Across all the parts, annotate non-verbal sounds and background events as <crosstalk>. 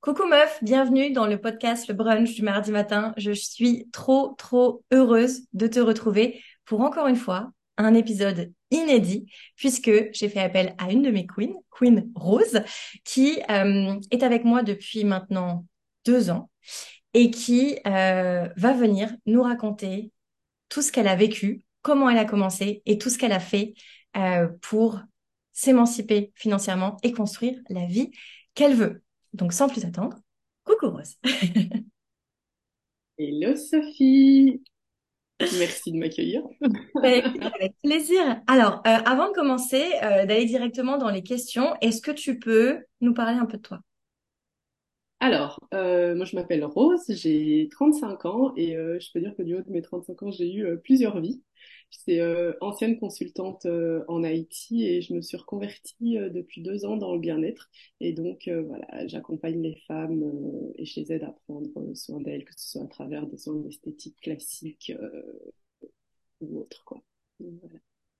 Coucou meuf, bienvenue dans le podcast Le Brunch du mardi matin. Je suis trop, trop heureuse de te retrouver pour encore une fois un épisode inédit puisque j'ai fait appel à une de mes queens, Queen Rose, qui euh, est avec moi depuis maintenant deux ans et qui euh, va venir nous raconter tout ce qu'elle a vécu, comment elle a commencé et tout ce qu'elle a fait euh, pour s'émanciper financièrement et construire la vie qu'elle veut. Donc sans plus attendre, coucou Rose. <laughs> Hello Sophie. Merci de m'accueillir. Avec plaisir. Alors, euh, avant de commencer, euh, d'aller directement dans les questions, est-ce que tu peux nous parler un peu de toi? Alors, euh, moi je m'appelle Rose, j'ai 35 ans et je peux dire que du haut de mes 35 ans, j'ai eu plusieurs vies. J'étais euh, ancienne consultante euh, en Haïti et je me suis reconvertie euh, depuis deux ans dans le bien-être. Et donc, voilà, j'accompagne les femmes et je les aide à prendre soin d'elles, que ce soit à travers des soins esthétiques classiques ou autres, quoi.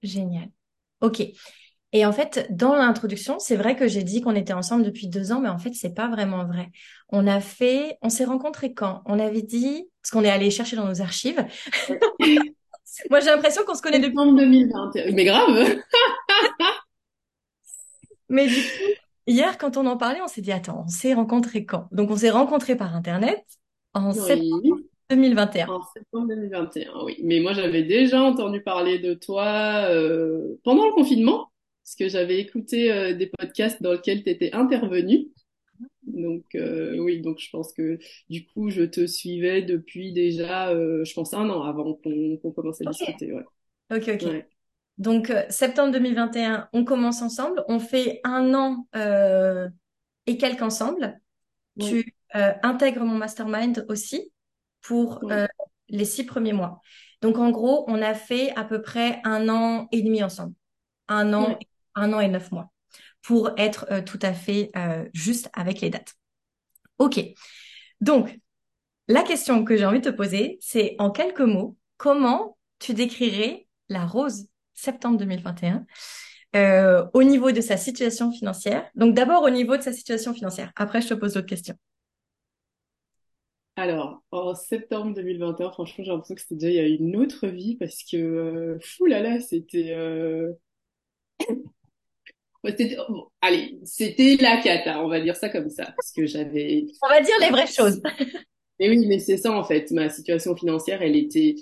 Génial. Ok. Et en fait, dans l'introduction, c'est vrai que j'ai dit qu'on était ensemble depuis deux ans, mais en fait, c'est pas vraiment vrai. On a fait, on s'est rencontrés quand? On avait dit, parce qu'on est allé chercher dans nos archives. <laughs> Moi, j'ai l'impression qu'on se connaît depuis. 2021. Mais grave! <laughs> Mais du coup, hier, quand on en parlait, on s'est dit, attends, on s'est rencontrés quand? Donc, on s'est rencontrés par Internet en septembre 2021. En septembre 2021, oui. Mais moi, j'avais déjà entendu parler de toi euh, pendant le confinement, parce que j'avais écouté euh, des podcasts dans lesquels tu étais intervenu. Donc euh, oui, donc je pense que du coup, je te suivais depuis déjà, euh, je pense, un an avant qu'on commence à discuter. Ouais. Ok, ok. Donc, euh, septembre 2021, on commence ensemble. On fait un an et quelques ensemble. Tu intègres mon mastermind aussi pour les six premiers mois. Donc, en gros, on a fait à peu près un an et demi ensemble. Un an, un an et neuf mois pour être euh, tout à fait euh, juste avec les dates. Ok. Donc, la question que j'ai envie de te poser, c'est en quelques mots, comment tu décrirais la Rose septembre 2021 euh, au niveau de sa situation financière? Donc d'abord au niveau de sa situation financière. Après, je te pose d'autres questions. Alors, en septembre 2021, franchement, j'ai l'impression que c'était déjà une autre vie parce que, fou là là, c'était allez, c'était la cata, on va dire ça comme ça, parce que j'avais. On va dire les vraies choses. <laughs> Mais oui, mais c'est ça en fait. Ma situation financière, elle était,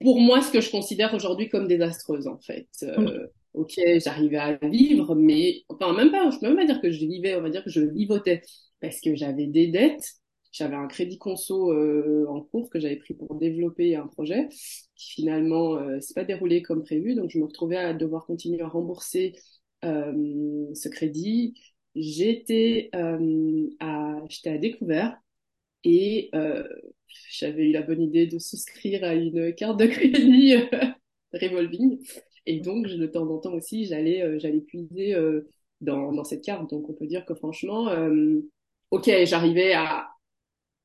pour moi, ce que je considère aujourd'hui comme désastreuse en fait. Euh, ok, j'arrivais à vivre, mais enfin même pas. Je peux même pas dire que je vivais, on va dire que je vivotais, parce que j'avais des dettes. J'avais un crédit conso euh, en cours que j'avais pris pour développer un projet qui finalement euh, s'est pas déroulé comme prévu, donc je me retrouvais à devoir continuer à rembourser ce crédit, j'étais euh, à, à découvert et euh, j'avais eu la bonne idée de souscrire à une carte de crédit <laughs> revolving. Et donc, de temps en temps aussi, j'allais, j'allais puiser dans, dans cette carte. Donc, on peut dire que franchement, ok, j'arrivais à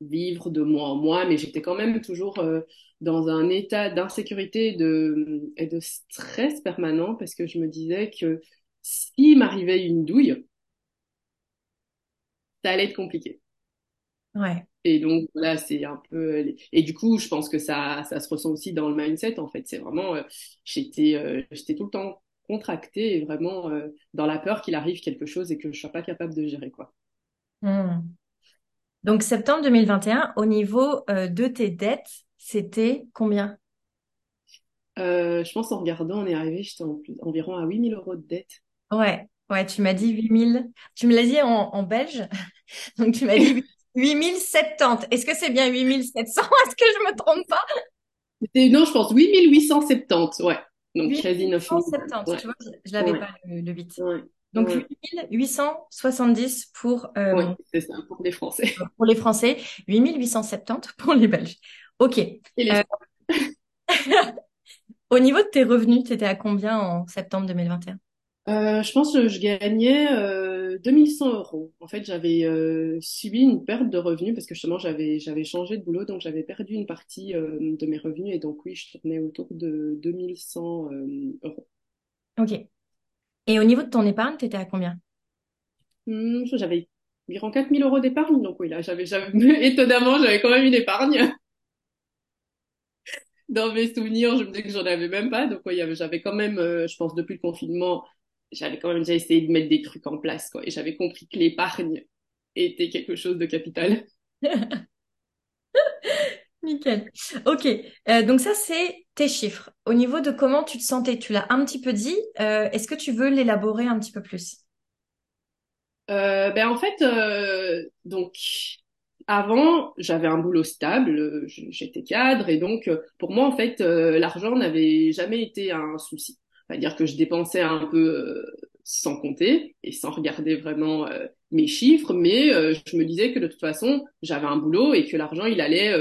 vivre de mois en mois, mais j'étais quand même toujours dans un état d'insécurité de, et de stress permanent parce que je me disais que s'il m'arrivait une douille, ça allait être compliqué. Ouais. Et donc là, c'est un peu et du coup, je pense que ça ça se ressent aussi dans le mindset en fait. C'est vraiment euh, j'étais euh, j'étais tout le temps contractée et vraiment euh, dans la peur qu'il arrive quelque chose et que je sois pas capable de gérer quoi. Hmm. Donc septembre 2021, au niveau de tes dettes, c'était combien? Je pense en regardant, on est arrivé, j'étais environ à 8000 euros de dettes. Ouais, ouais, tu m'as dit 8000. Tu me l'as dit en, en belge. <laughs> Donc, tu m'as dit 8070. Est-ce que c'est bien 8700? Est-ce que je me trompe pas? Non, je pense 8870, ouais. Donc, quasi 9070, tu vois, je, l'avais pas le, 8. Donc, 8870 pour, euh, oui, c'est ça, pour les Français. Pour les Français, 8870 pour les Belges. OK. Et les... Euh, <laughs> au niveau de tes revenus, tu étais à combien en septembre 2021? Euh, je pense que je gagnais euh, 2100 euros. En fait, j'avais euh, subi une perte de revenus parce que justement, j'avais j'avais changé de boulot, donc j'avais perdu une partie euh, de mes revenus et donc oui, je tournais autour de 2100 euh, euros. Ok. Et au niveau de ton épargne, tu étais à combien? Hmm, J'avais environ 4000 euros d'épargne. Donc oui, là, j'avais, j'avais, <laughs> étonnamment, j'avais quand même une épargne. <laughs> Dans mes souvenirs, je me disais que j'en avais même pas. Donc oui, j'avais quand même, euh, je pense, depuis le confinement, j'avais quand même déjà essayé de mettre des trucs en place, quoi. Et j'avais compris que l'épargne était quelque chose de capital. <laughs> Nickel. Ok, euh, donc ça c'est tes chiffres. Au niveau de comment tu te sentais, tu l'as un petit peu dit. Euh, est-ce que tu veux l'élaborer un petit peu plus? Euh, ben en fait, donc avant, j'avais un boulot stable, j'étais cadre et donc pour moi en fait, l'argent n'avait jamais été un souci. C'est-à-dire que je dépensais un peu sans compter et sans regarder vraiment mes chiffres, mais je me disais que de toute façon, j'avais un boulot et que l'argent il allait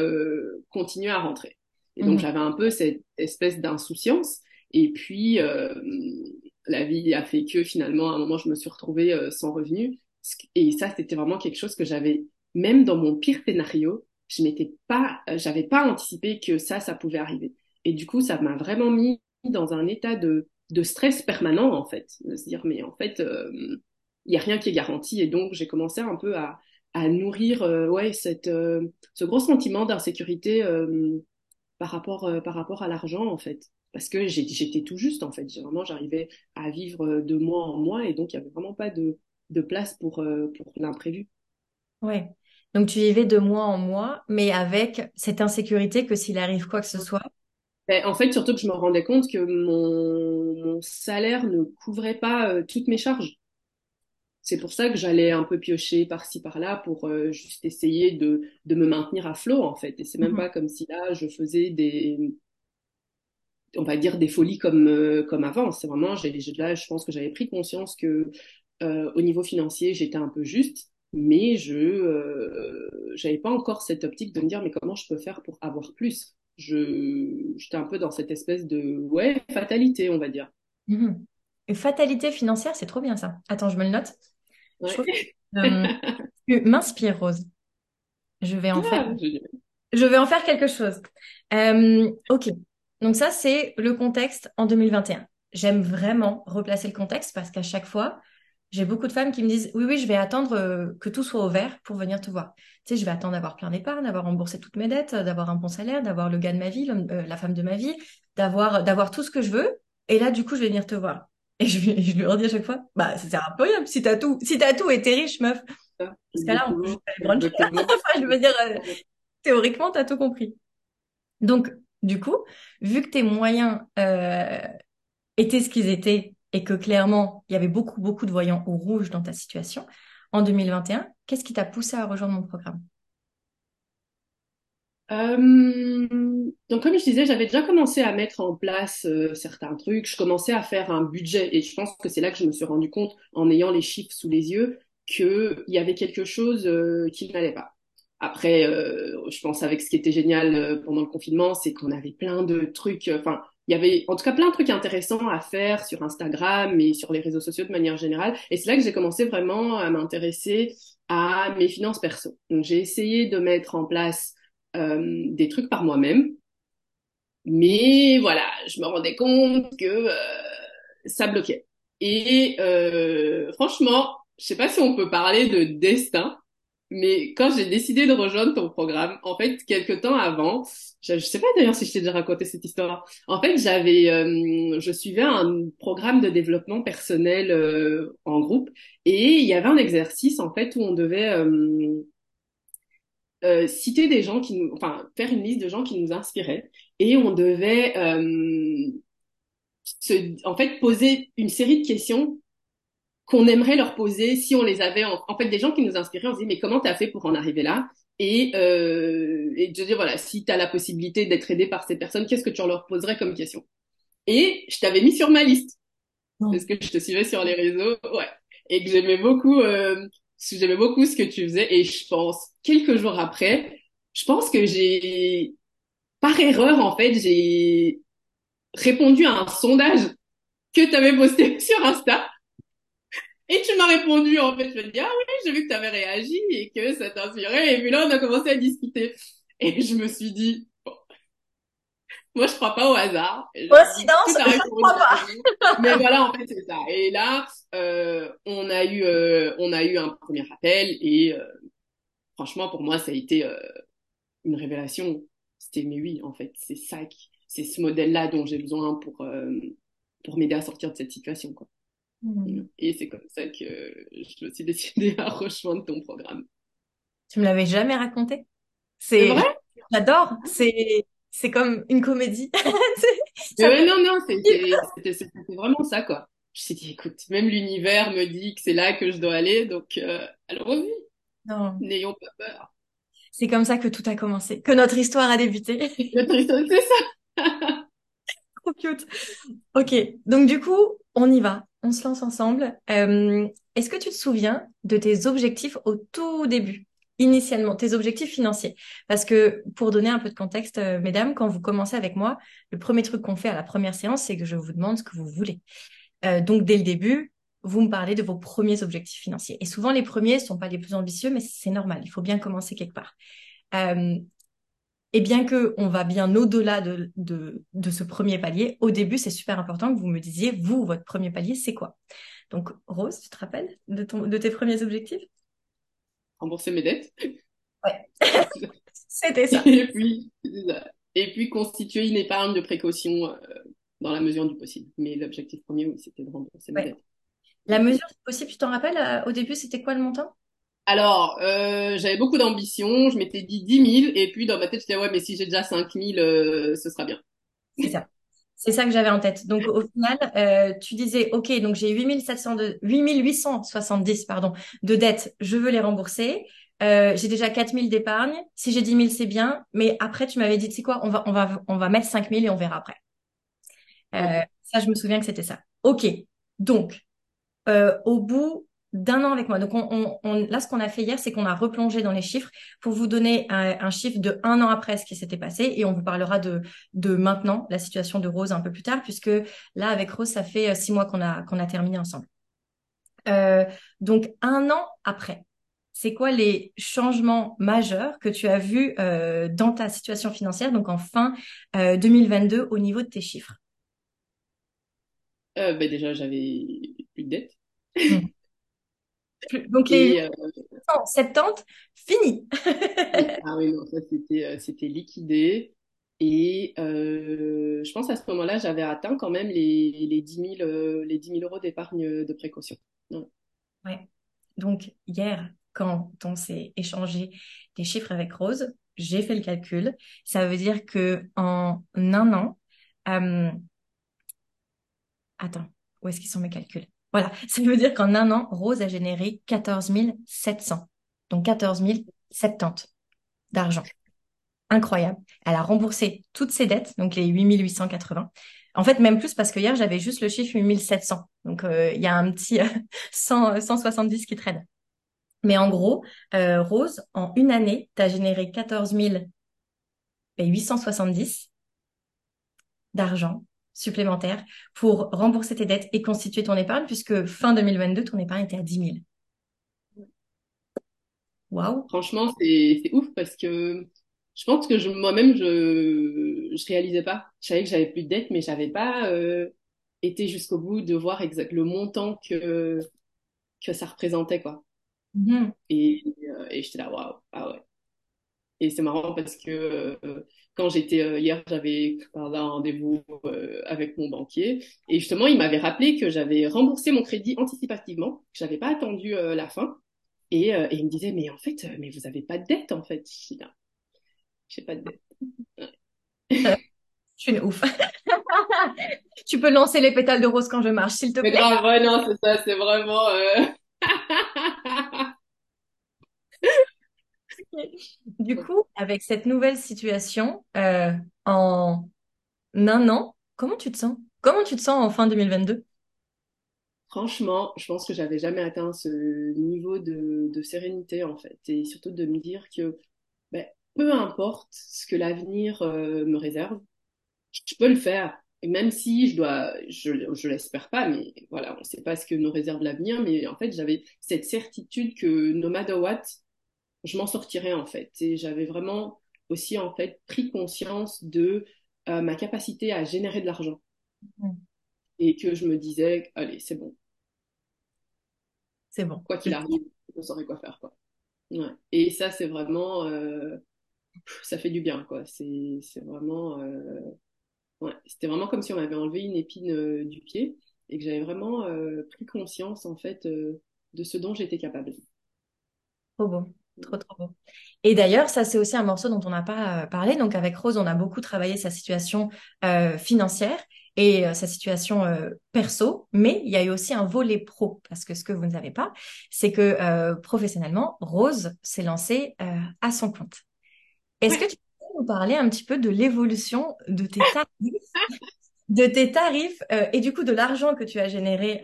continuer à rentrer. Et donc Mhm. j'avais un peu cette espèce d'insouciance. Et puis la vie a fait que finalement, à un moment, je me suis retrouvée euh, sans revenu. Et ça, c'était vraiment quelque chose que j'avais, même dans mon pire scénario, je m'étais pas, euh, j'avais pas anticipé que ça, ça pouvait arriver. Et du coup, ça m'a vraiment mis dans un état de, de stress permanent, en fait. De se dire, mais en fait, euh, il y a rien qui est garanti. Et donc, j'ai commencé un peu à, à nourrir, euh, ouais, cette, euh, ce gros sentiment d'insécurité euh, par rapport, euh, par rapport à l'argent, en fait. Parce que j'étais tout juste, en fait. Vraiment, j'arrivais à vivre euh, de mois en mois et donc il n'y avait vraiment pas de, de place pour, euh, pour l'imprévu. Ouais. Donc tu vivais de mois en mois, mais avec cette insécurité que s'il arrive quoi que ce soit. Ben, en fait, surtout que je me rendais compte que mon, mon salaire ne couvrait pas euh, toutes mes charges. C'est pour ça que j'allais un peu piocher par-ci, par-là pour euh, juste essayer de, de me maintenir à flot, en fait. Et c'est même Mhm. pas comme si là, je faisais des, on va dire des folies comme euh, comme avant. C'est vraiment, j'ai, là, je pense que j'avais pris conscience que au niveau financier, j'étais un peu juste, mais je euh, j'avais pas encore cette optique de me dire mais comment je peux faire pour avoir plus? Je j'étais un peu dans cette espèce de ouais fatalité, on va dire. Mhm. Et fatalité financière, c'est trop bien ça. Attends, je me le note. Je Ouais. <laughs> euh, tu m'inspires, Rose. Je vais en faire. Ah, génial. Je vais en faire quelque chose. Euh, ok. Donc ça, c'est le contexte en 2021. J'aime vraiment replacer le contexte parce qu'à chaque fois, j'ai beaucoup de femmes qui me disent, oui, oui, je vais attendre euh, que tout soit au vert pour venir te voir. Tu sais, je vais attendre d'avoir plein d'épargne, d'avoir remboursé toutes mes dettes, d'avoir un bon salaire, d'avoir le gars de ma vie, euh, la femme de ma vie, d'avoir, d'avoir tout ce que je veux. Et là, du coup, je vais venir te voir. Et je, lui- <laughs> je lui redis à chaque fois, bah, ça sert à rien. Si t'as tout, si t'as tout et t'es riche, meuf. Parce que là, on peut juste. Enfin, je veux dire, euh, théoriquement, t'as tout compris. Donc, du coup, vu que tes moyens euh, étaient ce qu'ils étaient et que clairement, il y avait beaucoup, beaucoup de voyants au rouge dans ta situation, en 2021, qu'est-ce qui t'a poussé à rejoindre mon programme? Euh, donc comme je disais, j'avais déjà commencé à mettre en place euh, certains trucs. Je commençais à faire un budget et je pense que c'est là que je me suis rendu compte, en ayant les chiffres sous les yeux, qu'il y avait quelque chose euh, qui n'allait pas. Après, je pense avec ce qui était génial pendant le confinement, c'est qu'on avait plein de trucs. Enfin, il y avait en tout cas plein de trucs intéressants à faire sur Instagram et sur les réseaux sociaux de manière générale. Et c'est là que j'ai commencé vraiment à m'intéresser à mes finances perso. Donc j'ai essayé de mettre en place euh, des trucs par moi-même. Mais voilà, je me rendais compte que euh, ça bloquait. Et euh, franchement, je sais pas si on peut parler de destin, mais quand j'ai décidé de rejoindre ton programme, en fait, quelques temps avant, je, je sais pas d'ailleurs si je t'ai déjà raconté cette histoire. En fait, j'avais, euh, je suivais un programme de développement personnel euh, en groupe, et il y avait un exercice en fait où on devait euh, citer des gens qui nous, enfin, faire une liste de gens qui nous inspiraient et on devait, se, en fait, poser une série de questions qu'on aimerait leur poser si on les avait, en, en fait, des gens qui nous inspiraient, on se dit, mais comment t'as fait pour en arriver là? Et, euh, et de dire, voilà, si t'as la possibilité d'être aidé par ces personnes, qu'est-ce que tu leur poserais comme question? Et je t'avais mis sur ma liste parce que je te suivais sur les réseaux, ouais, et que j'aimais beaucoup, euh, j'aimais beaucoup ce que tu faisais. Et je pense quelques jours après, je pense que j'ai, par erreur en fait, j'ai répondu à un sondage que tu avais posté <laughs> sur Insta. Et tu m'as répondu, en fait, je me dis, ah oui, j'ai vu que tu avais réagi et que ça t'inspirait. Et puis là, on a commencé à discuter. Et je me suis dit, bon, Moi, je crois pas au hasard. Tout je arrive ne pour une crois pas. Mais voilà, en fait, c'est ça. Et là, euh, on a eu, euh, on a eu un premier appel et euh, franchement, pour moi, ça a été euh, une révélation. C'était, mais oui, en fait, c'est ça, qui- c'est ce modèle-là dont j'ai besoin pour, euh, pour m'aider à sortir de cette situation, quoi. Hmm. Et c'est comme ça que je me suis décidée à rejoindre ton programme. Tu me l'avais jamais raconté? C'est vrai? j'adore. C'est, c'est comme une comédie. <laughs> Ça non, non, c'était vraiment ça, quoi. Je me suis dit, écoute, même l'univers me dit que c'est là que je dois aller, donc euh, allons-y, Non. n'ayons pas peur. C'est comme ça que tout a commencé, que notre histoire a débuté. <laughs> Notre histoire, c'est ça. <laughs> Trop cute. Ok, donc du coup, on y va, on se lance ensemble. Euh, est-ce que tu te souviens de tes objectifs au tout début, initialement, tes objectifs financiers? Parce que pour donner un peu de contexte, euh, mesdames, quand vous commencez avec moi, le premier truc qu'on fait à la première séance, c'est que je vous demande ce que vous voulez. Euh, donc dès le début, vous me parlez de vos premiers objectifs financiers. Et souvent, les premiers sont pas les plus ambitieux, mais c'est normal, il faut bien commencer quelque part. Et bien que on va bien au-delà de, de, de ce premier palier, au début, c'est super important que vous me disiez, vous, votre premier palier, c'est quoi? Donc, Rose, tu te rappelles de, ton, de tes premiers objectifs? Rembourser mes dettes. Ouais, <laughs> c'était ça. Et puis, et puis constituer une épargne de précaution euh, dans la mesure du possible. Mais l'objectif premier, oui, c'était de rembourser mes dettes. La mesure du possible, tu t'en rappelles, euh, au début, c'était quoi le montant? Alors, euh, j'avais beaucoup d'ambition, je m'étais dit 10 000, et puis dans ma tête, j'étais, ouais, mais si j'ai déjà 5 000, euh, ce sera bien. C'est ça. C'est ça que j'avais en tête. Donc, au final, euh, tu disais, OK, donc j'ai 8700 de, 8870, pardon, de dettes, je veux les rembourser. Euh, j'ai déjà 4000 d'épargne. Si j'ai 10 000, c'est bien. Mais après, tu m'avais dit, tu sais quoi, on va, on va, on va mettre 5000 et on verra après. Euh, ça, je me souviens que c'était ça. OK. Donc, euh, au bout d'un an avec moi. Donc, on, on, on- là, ce qu'on a fait hier, c'est qu'on a replongé dans les chiffres pour vous donner un, un chiffre de un an après ce qui s'était passé et on vous parlera de, de maintenant, la situation de Rose un peu plus tard, puisque là, avec Rose, ça fait euh, six mois qu'on a, qu'on a terminé ensemble. Euh, donc, un an après, c'est quoi les changements majeurs que tu as vus euh, dans ta situation financière, donc en fin euh, 2022, au niveau de tes chiffres? Euh, ben déjà, j'avais plus de dettes. Donc, les Et, euh, 870, fini. <laughs> ah oui, non, ça c'était euh, c'était liquidé. Et euh, je pense à ce moment-là, j'avais atteint quand même les, les 10 000, euh, les 10 000 euros d'épargne de précaution. Ouais. Ouais. Donc, hier, quand on s'est échangé des chiffres avec Rose, j'ai fait le calcul. Ça veut dire que en un an, euh, attends, où est-ce qu'ils sont mes calculs? Voilà, <laughs> ça veut dire qu'en un an, Rose a généré 14 700. Donc 14 070 d'argent. Incroyable. Elle a remboursé toutes ses dettes, donc les 8 880. En fait, même plus parce que hier, j'avais juste le chiffre 8 700. Donc, euh, il y a un petit euh, 100, 170 qui traîne. Mais en gros, euh, Rose, en une année, tu as généré 14 870 d'argent supplémentaire pour rembourser tes dettes et constituer ton épargne, puisque fin 2022, ton épargne était à 10 000. Waouh! Franchement, c'est ouf parce que je pense que moi-même, je je réalisais pas. Je savais que j'avais plus de dettes, mais j'avais pas euh, été jusqu'au bout de voir exact le montant que que ça représentait, quoi. Mhm. Et, euh, et j'étais là, waouh, ah ouais. Et c'est marrant parce que euh, quand j'étais euh, hier, j'avais par là un rendez-vous euh, avec mon banquier et justement, il m'avait rappelé que j'avais remboursé mon crédit anticipativement, que j'avais pas attendu euh, la fin. Et, et il me disait, mais en fait, mais vous avez pas de dette en fait. Non, j'ai pas de dette. <laughs> Je suis une ouf. <laughs> Tu peux lancer les pétales de rose quand je marche, s'il te Mais plaît. grave, ouais, non, c'est ça, c'est vraiment. <laughs> <laughs> Du coup, avec cette nouvelle situation, euh, en un an, comment tu te sens? Comment tu te sens en fin 2022? Franchement, je pense que j'avais jamais atteint ce niveau de, de sérénité en fait, et surtout de me dire que ben, peu importe ce que l'avenir euh, me réserve, je peux le faire. Et même si je dois, je, je l'espère pas, mais voilà, on ne sait pas ce que nous réserve l'avenir, mais en fait, j'avais cette certitude que no matter what, je m'en sortirais en fait. Et j'avais vraiment aussi en fait pris conscience de euh, ma capacité à générer de l'argent. Mm. Et que je me disais, allez, c'est bon. C'est bon. Quoi qu'il arrive, je saurais quoi faire, quoi. Ouais. Et ça, c'est vraiment, euh, ça fait du bien, quoi. C'est, vraiment, euh, ouais. C'était vraiment comme si on m'avait enlevé une épine du pied et que j'avais vraiment pris conscience, en fait, de ce dont j'étais capable. Trop beau. Trop, trop beau. Et d'ailleurs, ça, c'est aussi un morceau dont on n'a pas euh, parlé. Donc, avec Rose, on a beaucoup travaillé sa situation euh, financière et euh, sa situation euh, perso, mais il y a eu aussi un volet pro, parce que ce que vous ne savez pas, c'est que professionnellement, Rose s'est lancée à son compte. Est-ce que tu peux nous parler un petit peu de l'évolution de tes tarifs, <laughs> de tes tarifs et du coup de l'argent que tu as généré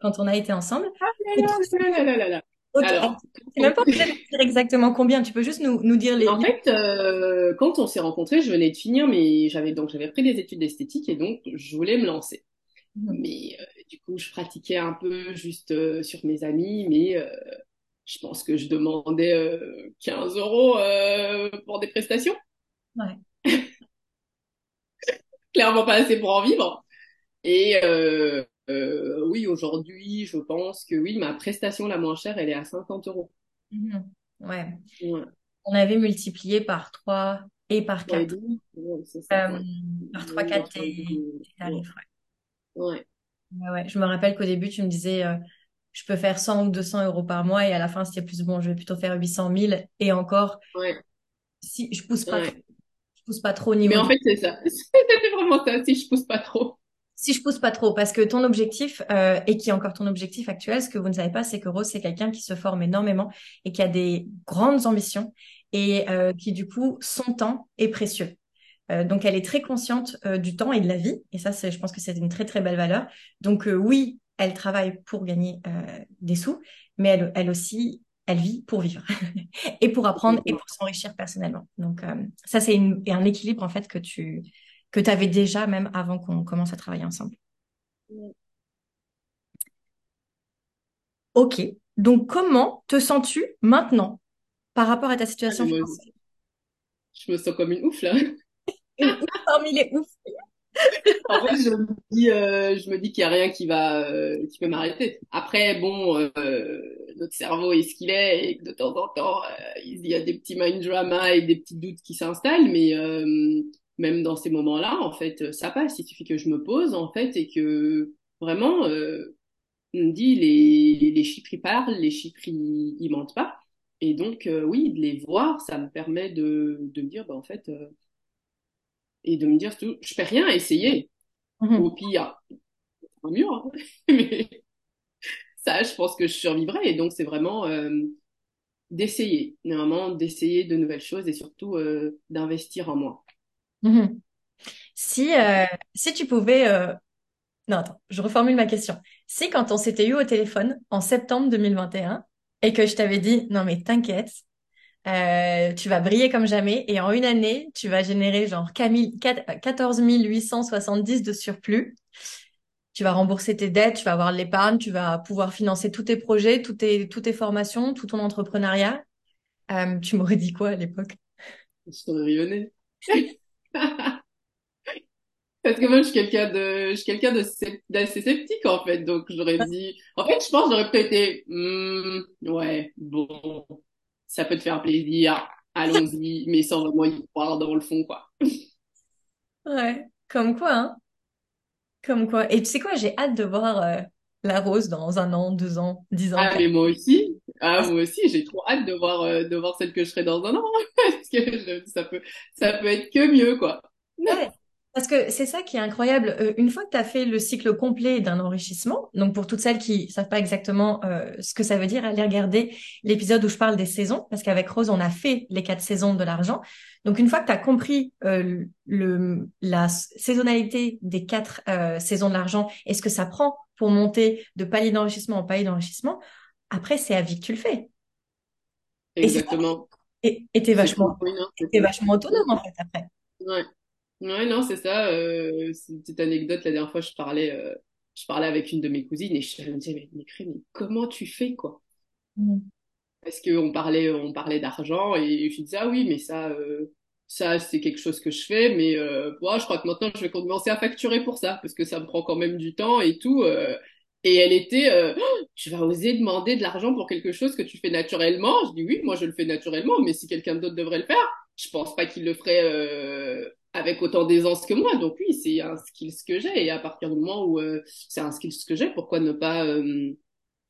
quand on a été ensemble? Ah Et là tout- là là là là là. Alors, c'est même pas obligé de dire exactement combien, tu peux juste nous, nous dire les, En fait, euh, quand on s'est rencontrés, je venais de finir, mais j'avais donc j'avais pris des études d'esthétique et donc je voulais me lancer. les... Mais euh, du coup, je pratiquais un peu juste euh, sur mes amis, mais euh, je pense que je demandais euh, 15 euros euh, pour des prestations. Ouais. <laughs> Clairement pas assez pour en vivre. Et euh, oui, aujourd'hui, je pense que oui, ma prestation la moins chère, elle est à 50 euros. Mhm. Ouais. Ouais, On avait multiplié par 3 et par trois et 4. demi, ouais, ça. Euh, Ouais. par Ouais, 3, genre, 4 tes, tarifs. ouais, Ouais. Je me rappelle qu'au début, tu me disais, euh, je peux faire 100 ou 200 euros par mois et à la fin, c'était plus bon, je vais plutôt faire 800 000 et encore, ouais, si je pousse pas trop, je pousse pas trop au Mais niveau en du fait, c'est ça. <laughs> C'était vraiment ça, si je pousse pas trop. Si je pousse pas trop, parce que ton objectif, euh, et qui est encore ton objectif actuel, ce que vous ne savez pas, c'est que Rose, c'est quelqu'un qui se forme énormément et qui a des grandes ambitions et euh, qui, du coup, son temps est précieux. Euh, donc, elle est très consciente du temps et de la vie. Et ça, c'est, je pense que c'est une très, très belle valeur. Donc, oui, elle travaille pour gagner des sous, mais elle, aussi, elle vit pour vivre <laughs> et pour apprendre et pour s'enrichir personnellement. Donc, ça, c'est un équilibre, en fait, que tu que tu avais déjà même avant qu'on commence à travailler ensemble. Ok. Donc, comment te sens-tu maintenant par rapport à ta Ah, situation financière? je me sens comme une ouf là. <laughs> Une ouf parmi les oufs. En fait, je me dis, euh, je me dis qu'il y a rien qui va, euh, qui peut m'arrêter. Après, bon, euh, notre cerveau est ce qu'il est et que de temps en temps, il y a des petits mind drama et des petits doutes qui s'installent. Mais même dans ces moments-là, en fait, ça passe. Il suffit que je me pose, en fait, et que vraiment, euh, on me dit les, les chiffres ils parlent, les chiffres ils, ils mentent pas. Et donc, euh, oui, de les voir, ça me permet de, de me dire, bah, en fait, euh, et de me dire tout, je fais rien à essayer. Au Mhm. pire, un mur, hein. <laughs> mais ça, je pense que je survivrai. Et donc, c'est vraiment euh, d'essayer, vraiment d'essayer de nouvelles choses et surtout euh, d'investir en moi. Mhm. Si, euh, si tu pouvais... euh, Non, attends, je reformule ma question. Si quand on s'était eu au téléphone en septembre 2021 et que je t'avais dit, non mais t'inquiète, euh, tu vas briller comme jamais et en une année, tu vas générer genre 14 870 de surplus, tu vas rembourser tes dettes, tu vas avoir de l'épargne, tu vas pouvoir financer tous tes projets, toutes tes, toutes tes formations, tout ton entrepreneuriat. Euh, tu m'aurais dit quoi à l'époque? Je t'aurais rayonné. <laughs> Parce que moi, je suis quelqu'un de, je suis quelqu'un de d'assez sceptique, en fait. Donc, j'aurais dit, en fait, je pense que j'aurais peut-être été, Hmm, ouais, bon, ça peut te faire plaisir, allons-y, <laughs> mais sans vraiment y croire dans le fond, quoi. Ouais, comme quoi, hein? Comme quoi. Et tu sais quoi, j'ai hâte de voir euh, la rose dans un an, deux ans, dix ans. Ah, mais moi aussi, ah, moi aussi, j'ai trop hâte de voir, euh, de voir celle que je serai dans un an, <laughs> parce que je- ça peut, ça peut être que mieux, quoi. Ouais, parce que c'est ça qui est incroyable. Euh, une fois que tu as fait le cycle complet d'un enrichissement, donc pour toutes celles qui savent pas exactement euh, ce que ça veut dire, allez regarder l'épisode où je parle des saisons, parce qu'avec Rose, on a fait les quatre saisons de l'argent. Donc une fois que tu as compris euh, le, la saisonnalité des quatre saisons de l'argent et ce que ça prend pour monter de palier d'enrichissement en palier d'enrichissement, après, c'est à vie que tu le fais. Exactement. Et et t'es vachement, t'es vachement autonome en fait après. Ouais. Ouais, non, c'est ça. Euh, c'est une petite anecdote. La dernière fois, je parlais, euh, je parlais avec une de mes cousines et je me disais, mais, mais, comment tu fais, quoi? Mm. Parce qu'on parlait, on parlait d'argent et je disais, ah oui, mais ça, euh, ça, c'est quelque chose que je fais, mais euh, moi, je crois que maintenant, je vais commencer à facturer pour ça, parce que ça me prend quand même du temps et tout. Et elle était, euh, Oh, tu vas oser demander de l'argent pour quelque chose que tu fais naturellement? Je dis oui, moi, je le fais naturellement, mais si quelqu'un d'autre devrait le faire, je pense pas qu'il le ferait euh, avec autant d'aisance que moi. Donc oui, c'est un skill que j'ai, et à partir du moment où euh, c'est un skill que j'ai, pourquoi ne pas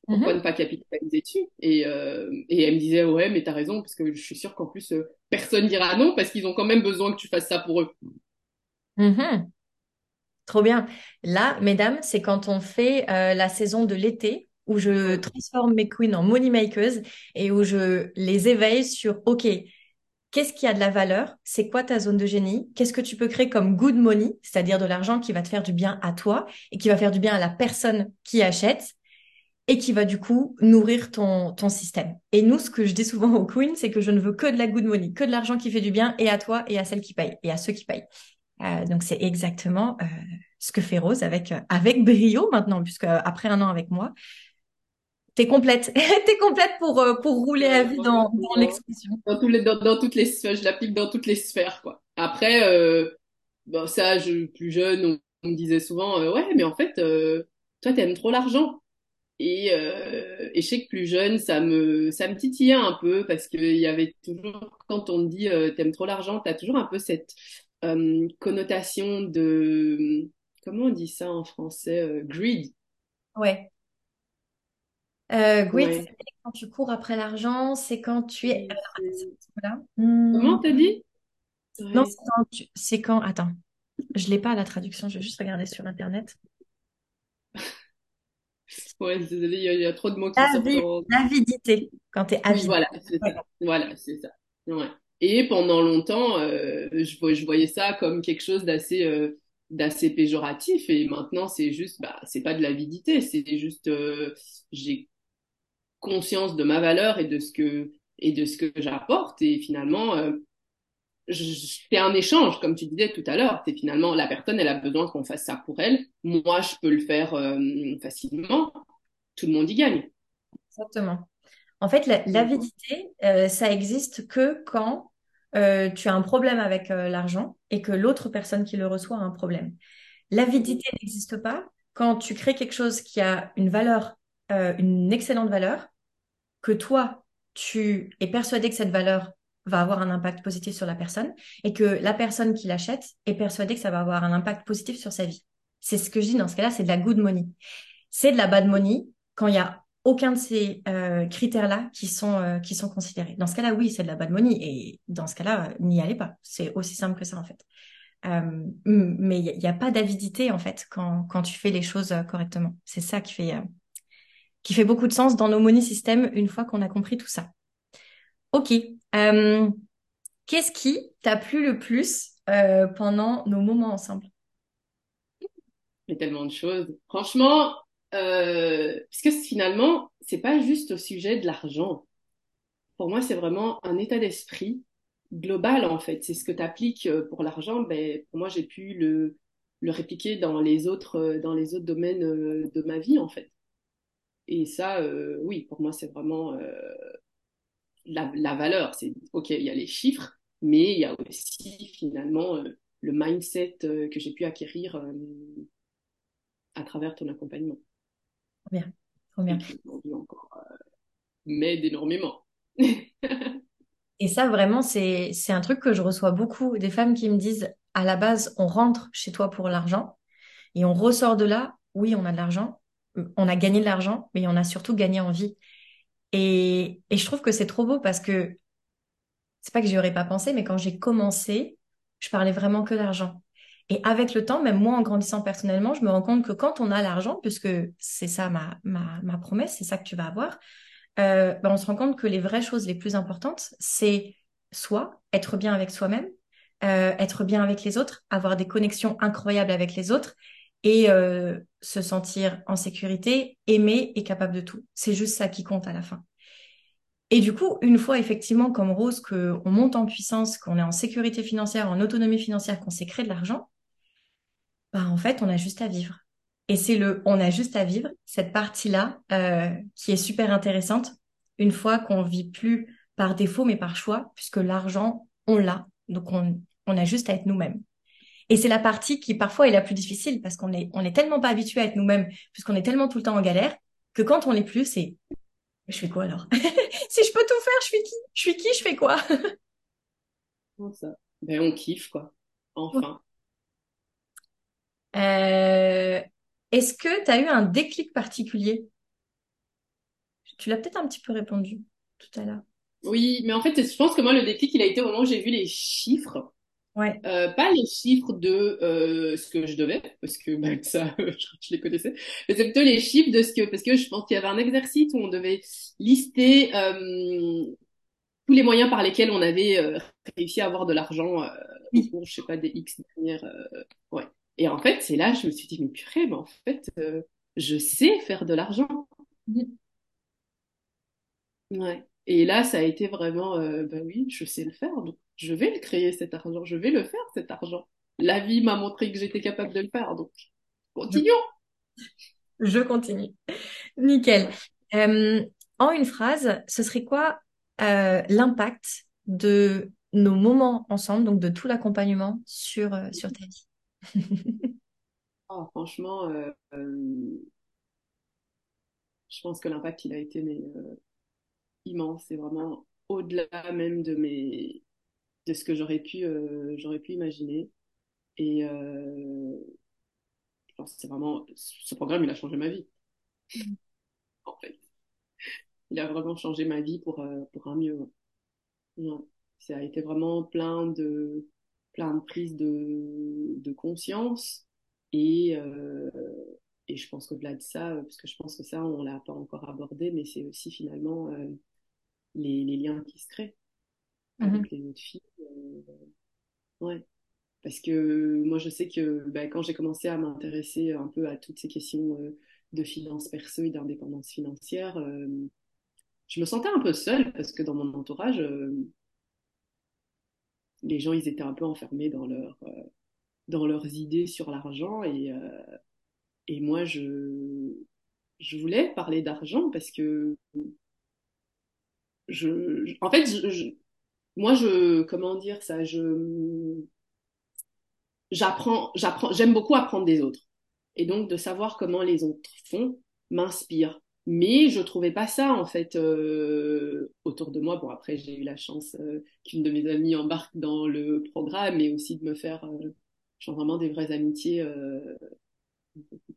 pourquoi Mhm. ne pas capitaliser dessus? Et, euh, et elle me disait ouais mais t'as raison parce que je suis sûre qu'en plus euh, personne dira non parce qu'ils ont quand même besoin que tu fasses ça pour eux. Mhm. Trop bien. Là, mesdames, c'est quand on fait euh, la saison de l'été où je Ouais. transforme mes queens en money makers et où je les éveille sur, OK, qu'est-ce qui a de la valeur? C'est quoi ta zone de génie? Qu'est-ce que tu peux créer comme good money, c'est-à-dire de l'argent qui va te faire du bien à toi et qui va faire du bien à la personne qui achète et qui va du coup nourrir ton, ton système. Et nous, ce que je dis souvent aux queens, c'est que je ne veux que de la good money, que de l'argent qui fait du bien et à toi et à celles qui payent et à ceux qui payent. Euh, donc c'est exactement euh, ce que fait Rose avec euh, avec brio maintenant, puisque après un an avec moi, t'es complète, <laughs> t'es complète pour pour rouler à vie dans, dans l'expression. Dans, tous les, dans, toutes les sphères, je l'applique dans toutes les sphères quoi. Après bon ça je plus jeune on, me disait souvent ouais mais en fait toi t'aimes trop l'argent et, et je sais que plus jeune ça me ça me titillait un peu parce qu'il y avait toujours quand on te dit euh, t'aimes trop l'argent t'as toujours un peu cette euh, connotation de comment on dit ça en français euh, greed Ouais. Euh, greed, ouais c'est quand tu cours après l'argent, c'est quand tu es. Alors, attends, c'est C'est- quoi là Hmm. comment t'as dit? Non, c'est quand tu... c'est quand. Attends, je l'ai pas la traduction. Je vais juste regarder sur internet. <laughs> ouais désolé il y, a il y a trop de mots qui me sortent Avi- en L'avidité, quand tu es Oui, avide. voilà, c'est Ouais. ça. Voilà, c'est ça. Ouais. Et pendant longtemps, euh, je, vo- je voyais ça comme quelque chose d'assez euh, d'assez péjoratif. Et maintenant, c'est juste, bah, c'est pas de l'avidité, c'est juste, euh, j'ai conscience de ma valeur et de ce que et de ce que j'apporte. Et finalement, euh, c'est un échange, comme tu disais tout à l'heure. C'est finalement la personne, elle a besoin qu'on fasse ça pour elle. Moi, je peux le faire euh, facilement. Tout le monde y gagne. Exactement. En fait, la- l'avidité, euh, ça existe que quand euh, tu as un problème avec euh, l'argent et que l'autre personne qui le reçoit a un problème. L'avidité n'existe pas quand tu crées quelque chose qui a une valeur, euh, une excellente valeur, que toi, tu es persuadé que cette valeur va avoir un impact positif sur la personne et que la personne qui l'achète est persuadée que ça va avoir un impact positif sur sa vie. C'est ce que je dis dans ce cas-là, c'est de la good money. C'est de la bad money quand il y a aucun de ces euh, critères-là qui sont, euh, qui sont considérés. Dans ce cas-là, oui, c'est de la bad money. Et dans ce cas-là, euh, n'y allez pas. C'est aussi simple que ça, en fait. Mais il n'y a, pas d'avidité, en fait, quand, quand tu fais les choses correctement. C'est ça qui fait, qui fait beaucoup de sens dans nos money systems une fois qu'on a compris tout ça. OK. Qu'est-ce qui t'a plu le plus pendant nos moments ensemble? Il y a tellement de choses. Franchement, euh, parce que finalement, c'est pas juste au sujet de l'argent. Pour moi, c'est vraiment un état d'esprit global, en fait. C'est ce que tu appliques pour l'argent. Ben, pour moi, j'ai pu le, le répliquer dans les autres, euh, dans les autres domaines euh, de ma vie, en fait. Et ça, euh, oui, pour moi, c'est vraiment euh, la, la valeur. C'est, OK, il y a les chiffres, mais il y a aussi, finalement, euh, le mindset euh, que j'ai pu acquérir euh, à travers ton accompagnement. Trop bien. Trop bien. encore euh, m'aide énormément. <laughs> Et ça, vraiment, c'est, c'est un truc que je reçois beaucoup des femmes qui me disent, à la base, on rentre chez toi pour l'argent et on ressort de là. Oui, on a de l'argent, on a gagné de l'argent, mais on a surtout gagné en vie. Et, et je trouve que c'est trop beau parce que c'est pas que j'y aurais pas pensé, mais quand j'ai commencé, je parlais vraiment que d'argent. Et avec le temps, même moi, en grandissant personnellement, je me rends compte que quand on a l'argent, puisque c'est ça ma, ma, ma promesse, c'est ça que tu vas avoir, ben, on se rend compte que les vraies choses les plus importantes, c'est soit être bien avec soi-même, euh, être bien avec les autres, avoir des connexions incroyables avec les autres et euh, se sentir en sécurité, aimé et capable de tout. C'est juste ça qui compte à la fin. Et du coup, une fois effectivement comme Rose, qu'on monte en puissance, qu'on est en sécurité financière, en autonomie financière, qu'on s'est créé de l'argent, bah, en fait, on a juste à vivre. Et c'est le on a juste à vivre, cette partie-là, euh, qui est super intéressante, une fois qu'on vit plus par défaut, mais par choix, puisque l'argent, on l'a. Donc, on, on a juste à être nous-mêmes. Et c'est la partie qui parfois est la plus difficile parce qu'on est, on est tellement pas habitué à être nous-mêmes, puisqu'on est tellement tout le temps en galère, que quand on l'est plus, c'est je fais quoi alors? <laughs> Si je peux tout faire, je suis qui? Je suis qui? Je fais quoi? Ça. Ben, on kiffe, quoi. Enfin. Euh, Est-ce que tu as eu un déclic particulier? Tu l'as peut-être un petit peu répondu tout à l'heure. Oui, mais en fait, je pense que moi, le déclic, il a été au moment où j'ai vu les chiffres. Ouais. Euh, pas les chiffres de euh, ce que je devais, parce que ça, <laughs> je, je, les connaissais, mais c'est plutôt les chiffres de ce que, parce que je pense qu'il y avait un exercice où on devait lister euh, tous les moyens par lesquels on avait euh, réussi à avoir de l'argent euh, cours, je sais pas, des X dernières, euh, ouais. Et en fait, c'est là, je me suis dit, mais purée, mais en fait, euh, je sais faire de l'argent. Ouais. Et là, ça a été vraiment, euh, bah oui, je sais le faire, donc je vais le créer cet argent, je vais le faire cet argent. La vie m'a montré que j'étais capable de le faire, donc continuons. Je continue. Nickel. Euh, en une phrase, ce serait quoi euh, l'impact de nos moments ensemble, donc de tout l'accompagnement sur, sur ta vie? Oh, <laughs> Franchement, euh, euh, je pense que l'impact, il a été mais, euh, immense. C'est vraiment au-delà même de mes de ce que j'aurais pu j'aurais pu imaginer. Et je pense que c'est vraiment ce programme, il a changé ma vie. <laughs> En fait, il a vraiment changé ma vie pour pour un mieux. Ouais. Ça a été vraiment plein de plein de prises de de conscience et euh, et je pense qu'au-delà de ça, parce que je pense que ça, on l'a pas encore abordé, mais c'est aussi finalement euh, les, les liens qui se créent avec les autres filles. Euh, ouais. Parce que moi, je sais que bah, quand j'ai commencé à m'intéresser un peu à toutes ces questions euh, de finances perso et d'indépendance financière, euh, je me sentais un peu seule parce que dans mon entourage, euh, les gens, ils étaient un peu enfermés dans leur, euh, dans leurs idées sur l'argent et, euh, et moi, je, je voulais parler d'argent parce que je, en fait, moi, je, comment dire ça, je, j'apprends, j'apprends, j'aime beaucoup apprendre des autres. Et donc, de savoir comment les autres font m'inspire. Mais je trouvais pas ça, en fait, euh, autour de moi. Bon, après, j'ai eu la chance euh, qu'une de mes amies embarque dans le programme et aussi de me faire, euh, genre vraiment des vraies amitiés. Euh,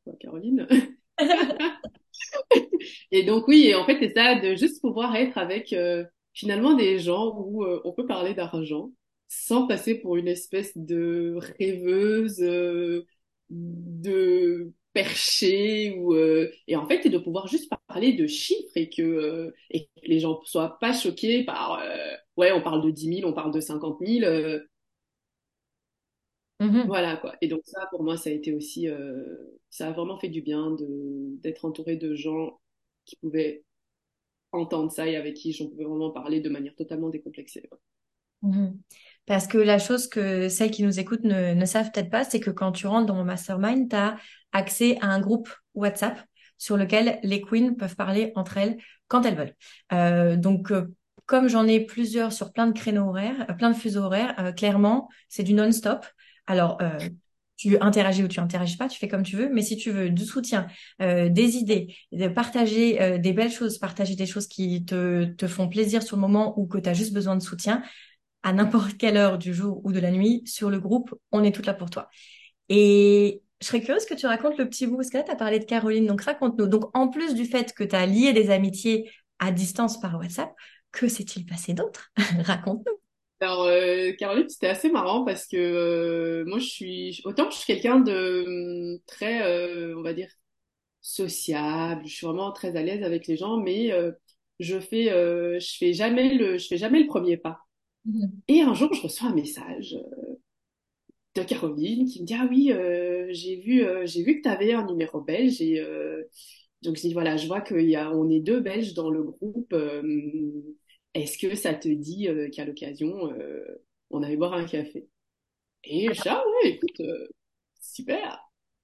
quoi, Caroline? <laughs> Et donc, oui, et en fait, c'est ça, de juste pouvoir être avec euh, finalement des gens où euh, on peut parler d'argent sans passer pour une espèce de rêveuse, euh, de perché, ou, euh, et en fait, et de pouvoir juste parler de chiffres et que, euh, et que les gens soient pas choqués par, euh, ouais, on parle de dix mille on parle de cinquante mille euh, Mhm. voilà quoi. Et donc ça, pour moi, ça a été aussi, euh, ça a vraiment fait du bien de d'être entouré de gens qui pouvaient entendre ça et avec qui j'en pouvais vraiment parler de manière totalement décomplexée. Mhm. Parce que la chose que celles qui nous écoutent ne, savent peut-être pas, c'est que quand tu rentres dans mon mastermind, tu as accès à un groupe WhatsApp sur lequel les queens peuvent parler entre elles quand elles veulent. Euh, donc, euh, comme j'en ai plusieurs sur plein de créneaux horaires, euh, plein de fuseaux horaires, euh, clairement, c'est du non-stop. Alors, tu interagis ou tu interagis pas, tu fais comme tu veux, mais si tu veux du soutien, euh, des idées, de partager des belles choses, partager des choses qui te, te font plaisir sur le moment ou que tu as juste besoin de soutien, à n'importe quelle heure du jour ou de la nuit sur le groupe, on est toutes là pour toi. Et je serais curieuse que tu racontes le petit bout, parce que là, tu as parlé de Caroline, donc raconte-nous. Donc, en plus du fait que tu as lié des amitiés à distance par WhatsApp, que s'est-il passé d'autre? <laughs> Raconte-nous. Alors, euh, Caroline, c'était assez marrant parce que euh, moi, je suis, autant je suis quelqu'un de hum, très, euh, on va dire, sociable, je suis vraiment très à l'aise avec les gens, mais euh, je fais, euh, je fais jamais le, je fais jamais le premier pas. Mhm. Et un jour, je reçois un message de Caroline qui me dit, ah oui, euh, j'ai vu, euh, j'ai vu que tu avais un numéro belge et euh, donc je dis, voilà, je vois qu'il y a, on est deux Belges dans le groupe. euh, est-ce que ça te dit euh, qu'à l'occasion, euh, on allait boire un café? Et je dis, ah ouais, écoute, euh, super.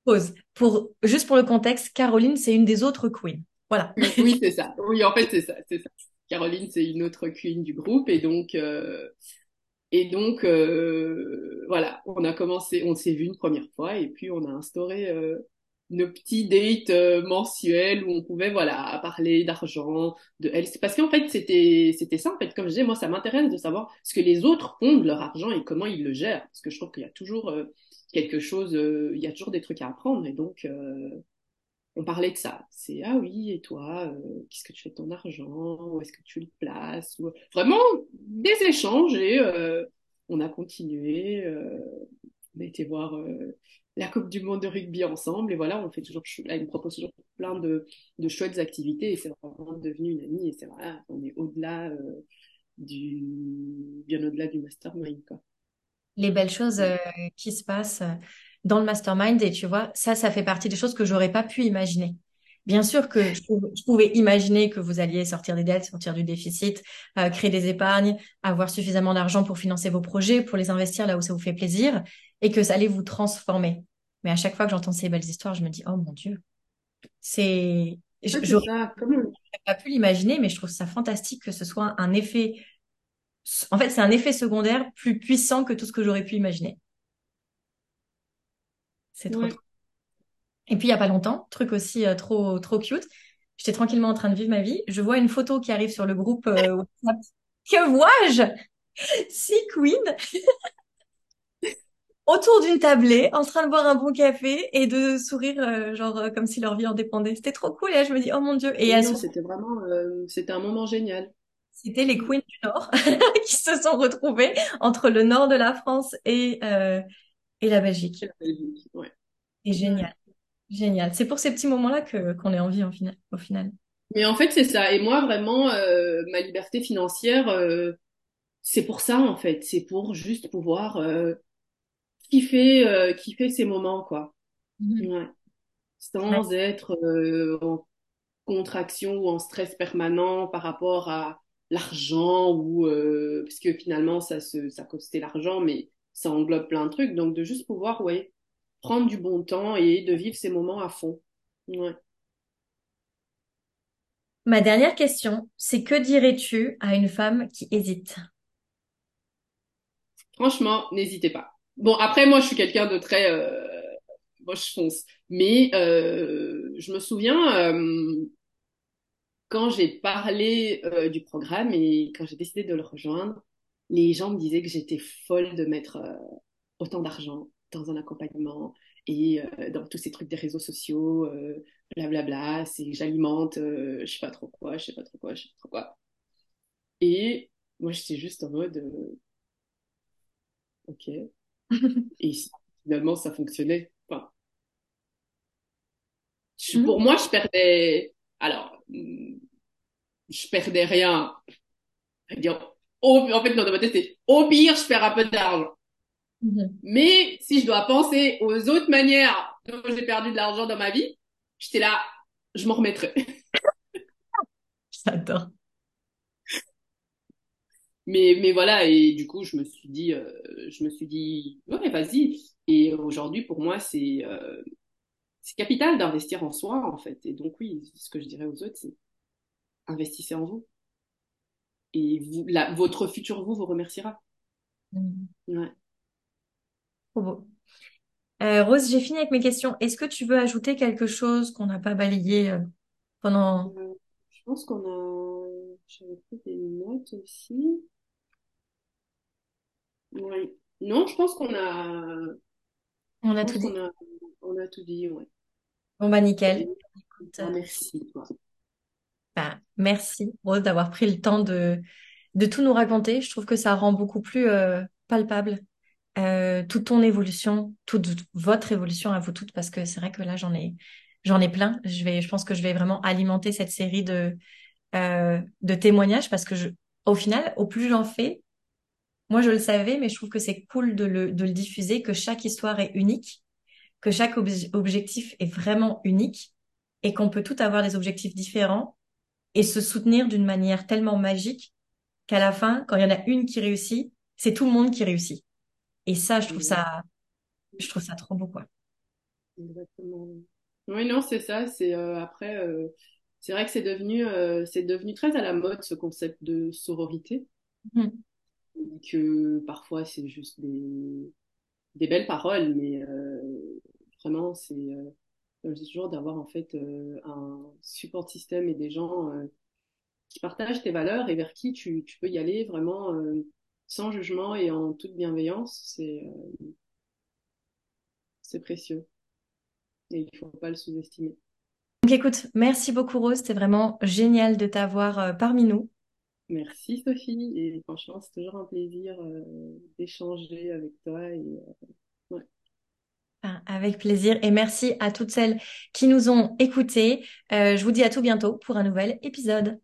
Pause. Pour, juste pour le contexte, Caroline, c'est une des autres queens. Voilà. Oui, c'est ça. Oui, en fait, c'est ça, c'est ça. Caroline, c'est une autre queen du groupe et donc, euh, Et donc, euh, voilà, on a commencé, on s'est vu une première fois et puis on a instauré euh, nos petits dates euh, mensuels où on pouvait, voilà, parler d'argent, de elle. Parce qu'en fait, c'était, c'était ça, en fait. Comme je disais, moi, ça m'intéresse de savoir ce que les autres font de leur argent et comment ils le gèrent. Parce que je trouve qu'il y a toujours euh, quelque chose, euh, il y a toujours des trucs à apprendre et donc, on parlait de ça. C'est ah oui, et toi, euh, qu'est-ce que tu fais de ton argent? Où est-ce que tu le places? Ou- Vraiment des échanges et euh, on a continué. euh, on a été voir la Coupe du Monde de rugby ensemble et voilà, on fait toujours, elle me propose toujours plein de, de chouettes activités et c'est vraiment devenu une amie et c'est voilà, on est au-delà du, bien au-delà du mastermind quoi. Les belles choses qui se passent dans le mastermind et tu vois, ça, ça fait partie des choses que j'aurais pas pu imaginer. Bien sûr que je, pou- je pouvais imaginer que vous alliez sortir des dettes, sortir du déficit, euh, créer des épargnes, avoir suffisamment d'argent pour financer vos projets, pour les investir là où ça vous fait plaisir et que ça allait vous transformer. Mais à chaque fois que j'entends ces belles histoires, je me dis, oh mon Dieu, c'est, j- Ouais, c'est j'aurais ça, comme pas pu l'imaginer, mais je trouve ça fantastique que ce soit un effet, en fait, c'est un effet secondaire plus puissant que tout ce que j'aurais pu imaginer. C'est trop, trop. ouais. Et puis, il y a pas longtemps, truc aussi euh, trop, trop cute. J'étais tranquillement en train de vivre ma vie. Je vois une photo qui arrive sur le groupe euh, <laughs> WhatsApp. Que vois-je? Six queens <laughs> autour d'une tablée, en train de boire un bon café et de sourire, euh, genre euh, comme si leur vie en dépendait. C'était trop cool. Et là, je me dis, oh mon Dieu. Et sont, c'était vraiment, euh, c'était un moment génial. c'était les queens du Nord <laughs> qui se sont retrouvées entre le nord de la France et, euh, et la Belgique. La Belgique, ouais. Et génial, génial. C'est pour ces petits moments-là que qu'on est en vie en final, au final. Mais en fait, c'est ça. Et moi, vraiment, euh, ma liberté financière, euh, c'est pour ça, en fait. C'est pour juste pouvoir euh, kiffer, euh, kiffer ces moments, quoi. Mhm. Ouais. Ouais. Sans être en contraction ou en stress permanent par rapport à l'argent ou parce que finalement, ça se, ça costait l'argent, mais ça englobe plein de trucs. Donc, de juste pouvoir, ouais, prendre du bon temps et de vivre ces moments à fond. Ouais. Ma dernière question, c'est que dirais-tu à une femme qui hésite? Franchement, n'hésitez pas. Bon, après, moi, je suis quelqu'un de très... Euh, moi, je fonce. Mais euh, je me souviens, euh, quand j'ai parlé du programme et quand j'ai décidé de le rejoindre, les gens me disaient que j'étais folle de mettre euh, autant d'argent dans un accompagnement et euh, dans tous ces trucs des réseaux sociaux, euh, blablabla, c'est j'alimente, euh, je sais pas trop quoi, je sais pas trop quoi, je sais pas trop quoi. Et moi, j'étais juste en mode, euh, ok. <laughs> Et finalement, ça fonctionnait. Enfin, je- pour moi, je perdais. Alors, hum, je perdais rien. Dire, au- en fait, non, dans ma tête, c'est au pire, je perds un peu d'argent. Mhm. Mais si je dois penser aux autres manières dont j'ai perdu de l'argent dans ma vie, j'étais là, je m'en remettrai. <laughs> J'adore. Mais, mais voilà, et du coup, je me suis dit, euh, je me suis dit, ouais, vas-y. Et aujourd'hui, pour moi, c'est euh, c'est capital d'investir en soi, en fait. Et donc, oui, ce que je dirais aux autres, c'est investissez en vous. Et vous, la, votre futur vous vous remerciera. Mhm. Ouais. Trop beau. Euh, Rose, j'ai fini avec mes questions. Est-ce que tu veux ajouter quelque chose qu'on n'a pas balayé euh, pendant... Euh, je pense qu'on a, j'avais pris des notes aussi. Non, je pense qu'on a, On a tout dit. a, on a tout dit, ouais. Bon, bah nickel. Écoute, ah, euh, merci, toi. bah, merci, Rose, d'avoir pris le temps de, de tout nous raconter. Je trouve que ça rend beaucoup plus euh, palpable euh, toute ton évolution, toute votre évolution à vous toutes, parce que c'est vrai que là, j'en ai, j'en ai plein. Je vais, je pense que je vais vraiment alimenter cette série de, euh, de témoignages parce que au final, au plus j'en fais, moi je le savais, mais je trouve que c'est cool de le, de le diffuser, que chaque histoire est unique, que chaque obje- objectif est vraiment unique et qu'on peut tout avoir des objectifs différents et se soutenir d'une manière tellement magique qu'à la fin, quand il y en a une qui réussit, c'est tout le monde qui réussit. Et ça, je trouve ça, je trouve ça trop beau, quoi. Exactement. Oui, non, c'est ça. C'est euh, après, euh, c'est vrai que c'est devenu, euh, c'est devenu très à la mode ce concept de sororité. Mhm. que parfois c'est juste des, des belles paroles, mais vraiment, c'est comme je dis toujours d'avoir en fait euh, un support système et des gens euh, qui partagent tes valeurs et vers qui tu, tu peux y aller vraiment euh, sans jugement et en toute bienveillance, c'est c'est précieux et il faut pas le sous-estimer. Donc écoute, merci beaucoup Rose, c'était vraiment génial de t'avoir parmi nous. Merci Sophie et franchement c'est toujours un plaisir d'échanger avec toi et Avec plaisir et merci à toutes celles qui nous ont écoutés. Euh, je vous dis à tout bientôt pour un nouvel épisode.